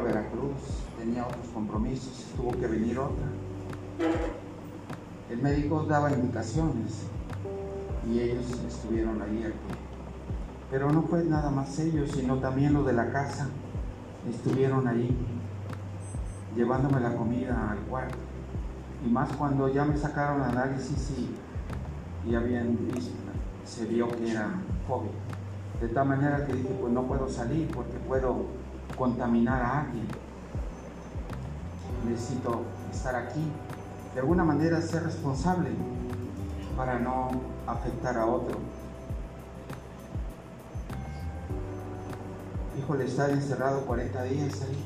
Veracruz, tenía otros compromisos, tuvo que venir otra. El médico daba indicaciones y ellos estuvieron ahí. Pero no fue nada más ellos, sino también los de la casa estuvieron ahí llevándome la comida al cuarto. Y más cuando ya me sacaron análisis y, y habían se vio que era COVID. De tal manera que dije, pues no puedo salir porque puedo contaminar a alguien. Necesito estar aquí. De alguna manera ser responsable para no afectar a otro. Híjole, estar encerrado 40 días ahí,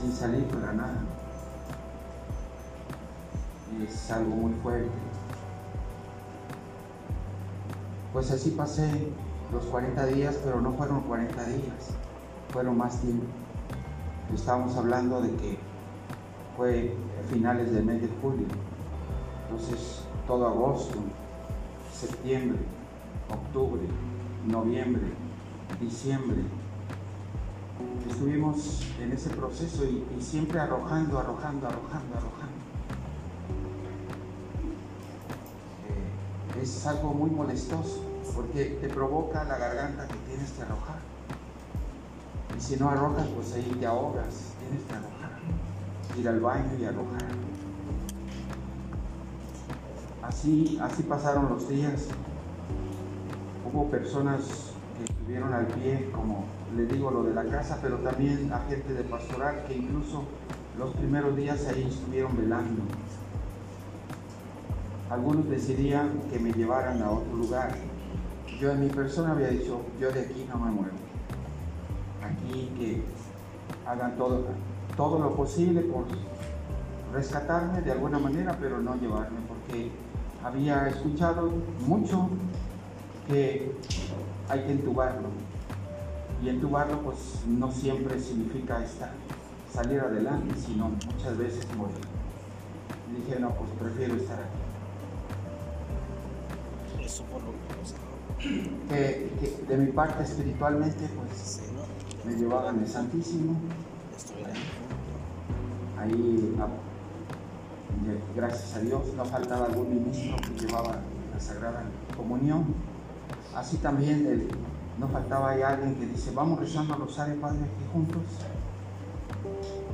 sin salir para nada, es algo muy fuerte. Pues así pasé los 40 días, pero no fueron 40 días, fueron más tiempo. Estábamos hablando de que fue finales del mes de julio, entonces todo agosto, septiembre, octubre, noviembre, diciembre. Estuvimos en ese proceso y, y siempre arrojando, arrojando, arrojando, arrojando. Eh, es algo muy molestoso porque te provoca la garganta que tienes que arrojar. Y si no arrojas, pues ahí te ahogas, tienes que arrojar. Ir al baño y arrojar. Así, así pasaron los días. Hubo personas que estuvieron al pie, como le digo, lo de la casa, pero también a gente de pastoral que incluso los primeros días ahí estuvieron velando. Algunos decidían que me llevaran a otro lugar. Yo en mi persona había dicho, yo de aquí no me muevo. Aquí que hagan todo, todo lo posible por rescatarme de alguna manera, pero no llevarme, porque había escuchado mucho que hay que entubarlo. Y entubarlo pues no siempre significa estar, salir adelante, sino muchas veces morir. Y dije, no, pues prefiero estar aquí. Eso por lo menos. Que, que de mi parte espiritualmente pues me llevaban el Santísimo, ahí a- gracias a Dios no faltaba algún ministro que llevaba la Sagrada Comunión. Así también el- no faltaba alguien que dice, vamos rezando al rosario, Padre, aquí juntos.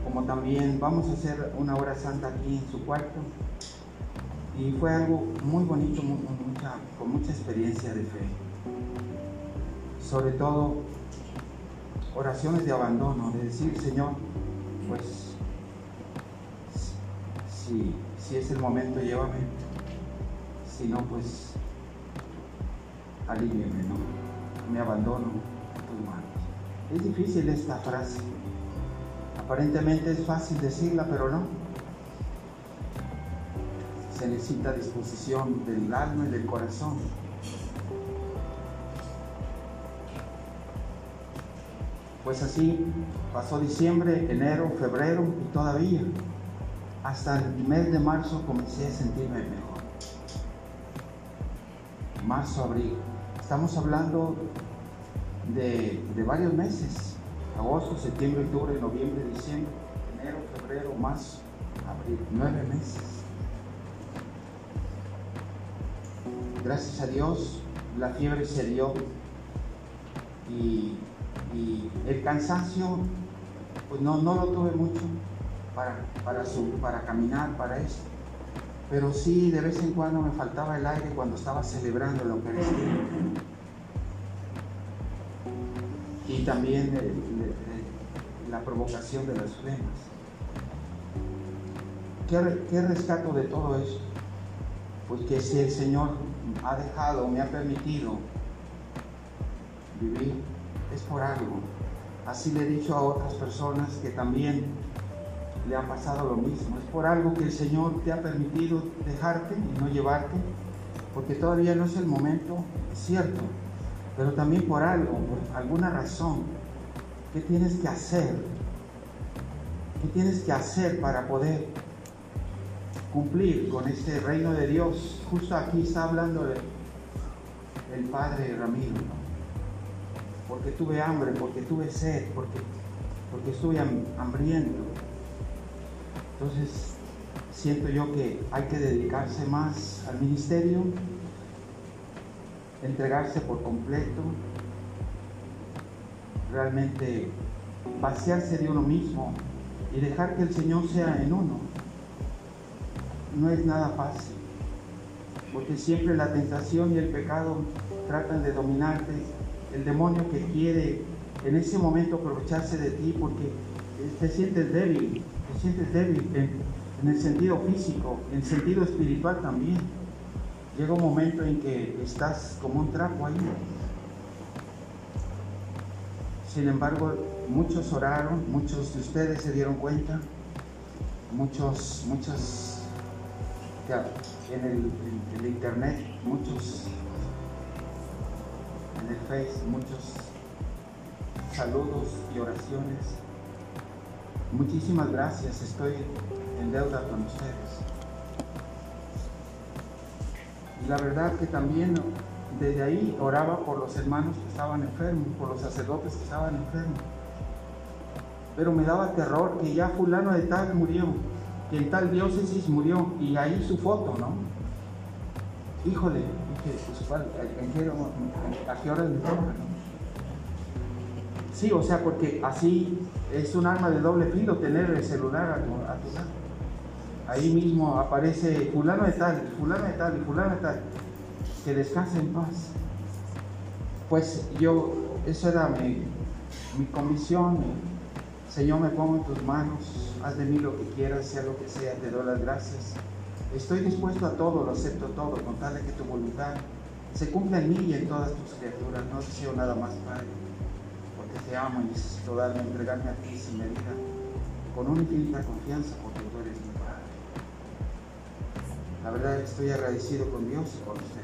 Como también vamos a hacer una hora santa aquí en su cuarto. Y fue algo muy bonito, con mucha experiencia de fe. Sobre todo oraciones de abandono, de decir, Señor, pues si, si es el momento, llévame. Si no, pues aliviame, ¿no? Me abandono a tus manos. Es difícil esta frase. Aparentemente es fácil decirla, pero no. Se necesita disposición del alma y del corazón. Pues así pasó diciembre, enero, febrero y todavía hasta el mes de marzo comencé a sentirme mejor. Marzo, abril. Estamos hablando de, de varios meses. Agosto, septiembre, octubre, noviembre, diciembre, enero, febrero, marzo, abril. Nueve meses. Gracias a Dios, la fiebre se dio y, y el cansancio, pues no, no lo tuve mucho para, para, su- para caminar, para eso. Pero sí, de vez en cuando me faltaba el aire cuando estaba celebrando la Eucaristía. Y también la provocación de las flemas. ¿Qué, qué rescato de todo esto? Pues que si el Señor ha dejado, me ha permitido vivir, por algo. Así le he dicho a otras personas que también le ha pasado lo mismo. Es por algo que el Señor te ha permitido dejarte y no llevarte, porque todavía no es el momento, cierto, pero también por algo, por alguna razón. ¿Qué tienes que hacer? ¿Qué tienes que hacer para poder cumplir con este reino de Dios? Justo aquí está hablando el, Padre Ramiro. Porque tuve hambre, porque tuve sed, porque porque estoy hambriento. Entonces, siento yo que hay que dedicarse más al ministerio, entregarse por completo, realmente vaciarse de uno mismo y dejar que el Señor sea en uno. No es nada fácil, porque siempre la tentación y el pecado tratan de dominarte. El demonio que quiere en ese momento aprovecharse de ti porque te sientes débil, te sientes débil en, el sentido físico, en el sentido espiritual también. Llega un momento en que estás como un trapo ahí. Sin embargo, muchos oraron, muchos de ustedes se dieron cuenta, muchos, muchos, en en el internet, muchos, muchos saludos y oraciones. Muchísimas gracias, estoy en deuda con ustedes. Y la verdad que también desde ahí oraba por los hermanos que estaban enfermos, por los sacerdotes que estaban enfermos. Pero me daba terror que ya fulano de tal murió, que en tal diócesis murió, y ahí su foto, ¿no? Híjole, dije, pues, ¿a qué hora me toca? Sí, o sea, porque así es un arma de doble filo tener el celular a tu, a tu lado. Ahí mismo aparece fulano de tal, fulano de tal y fulano de tal que descanse en paz. Pues yo, eso era mi, mi comisión. Señor, me pongo en tus manos, haz de mí lo que quieras, sea lo que sea, te doy las gracias. Estoy dispuesto a todo, lo acepto todo, con tal de que tu voluntad se cumpla en mí y en todas tus criaturas. No deseo nada más, Padre, porque te amo y necesito darme, entregarme a ti sin medida, con una infinita confianza, porque tú eres mi Padre. La verdad estoy agradecido con Dios y con ustedes.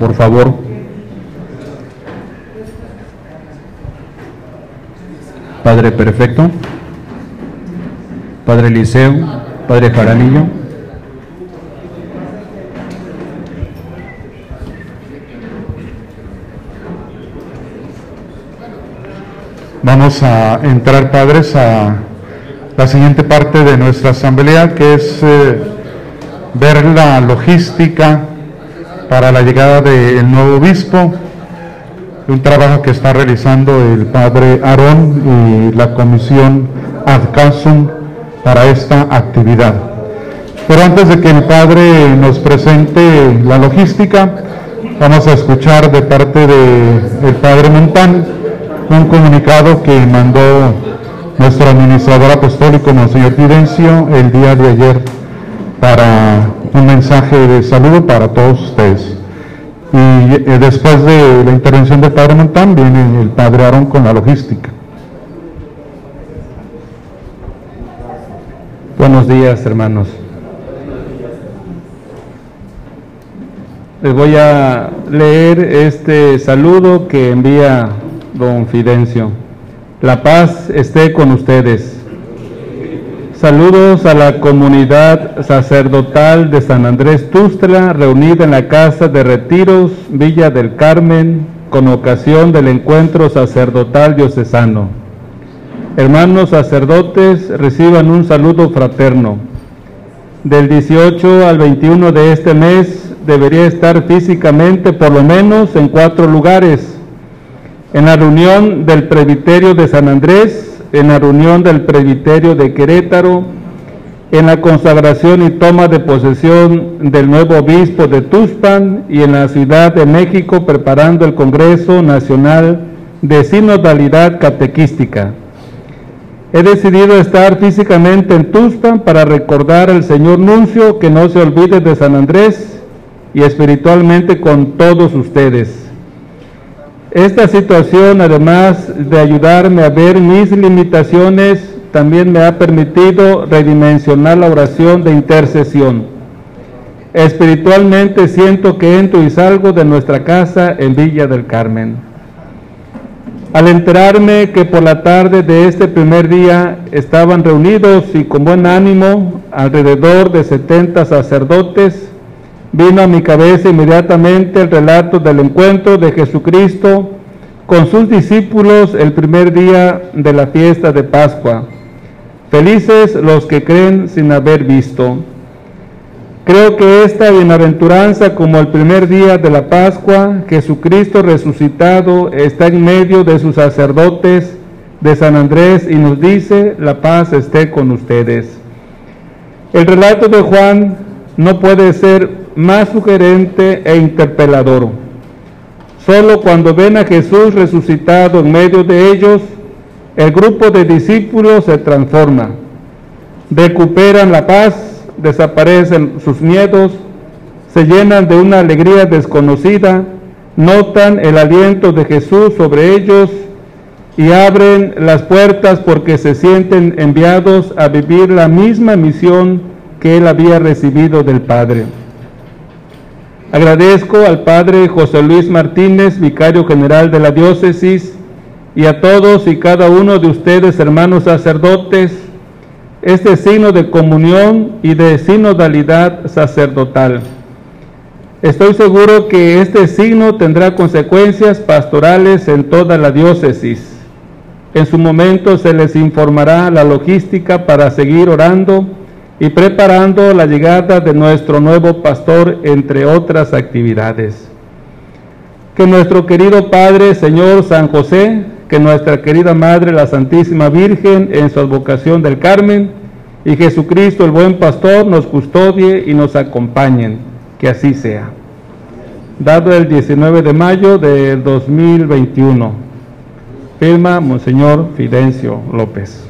por favor. Padre Perfecto, Padre Eliseo, Padre Jaramillo. Vamos a entrar, padres, a la siguiente parte de nuestra asamblea, que es eh, ver la logística para la llegada del nuevo obispo, un trabajo que está realizando el padre Aarón y la comisión Adcasum para esta actividad. Pero antes de que el padre nos presente la logística, vamos a escuchar de parte del padre Montán un comunicado que mandó nuestro administrador apostólico, Monseñor Fidencio, el día de ayer para un mensaje de saludo para todos ustedes. Y eh, después de la intervención del Padre Montán viene el Padre Aarón con la logística. Buenos días, hermanos. Les voy a leer este saludo que envía don Fidencio. La paz esté con ustedes. Saludos a la comunidad sacerdotal de San Andrés Tustra, reunida en la Casa de Retiros, Villa del Carmen, con ocasión del encuentro sacerdotal diocesano. Hermanos sacerdotes, reciban un saludo fraterno. Del 18 al 21 de este mes debería estar físicamente por lo menos en cuatro lugares. En la reunión del presbiterio de San Andrés, en la reunión del presbiterio de Querétaro, en la consagración y toma de posesión del nuevo obispo de Tuspan y en la Ciudad de México preparando el Congreso Nacional de Sinodalidad Catequística. He decidido estar físicamente en Tuspan para recordar al señor Nuncio que no se olvide de San Andrés y espiritualmente con todos ustedes. Esta situación, además de ayudarme a ver mis limitaciones, también me ha permitido redimensionar la oración de intercesión. Espiritualmente siento que entro y salgo de nuestra casa en Villa del Carmen. Al enterarme que por la tarde de este primer día estaban reunidos y con buen ánimo alrededor de 70 sacerdotes, vino a mi cabeza inmediatamente el relato del encuentro de Jesucristo con sus discípulos el primer día de la fiesta de Pascua. Felices los que creen sin haber visto. Creo que esta bienaventuranza como el primer día de la Pascua, Jesucristo resucitado está en medio de sus sacerdotes de San Andrés y nos dice, la paz esté con ustedes. El relato de Juan no puede ser más sugerente e interpelador. Solo cuando ven a Jesús resucitado en medio de ellos, el grupo de discípulos se transforma, recuperan la paz desaparecen sus miedos, se llenan de una alegría desconocida, notan el aliento de Jesús sobre ellos y abren las puertas porque se sienten enviados a vivir la misma misión que él había recibido del Padre. Agradezco al Padre José Luis Martínez, vicario general de la diócesis, y a todos y cada uno de ustedes, hermanos sacerdotes, este signo de comunión y de sinodalidad sacerdotal. Estoy seguro que este signo tendrá consecuencias pastorales en toda la diócesis. En su momento se les informará la logística para seguir orando y preparando la llegada de nuestro nuevo pastor, entre otras actividades. Que nuestro querido Padre, Señor San José, que nuestra querida Madre, la Santísima Virgen, en su advocación del Carmen, y Jesucristo, el buen pastor, nos custodie y nos acompañen. Que así sea. Dado el 19 de mayo de 2021. Firma Monseñor Fidencio López.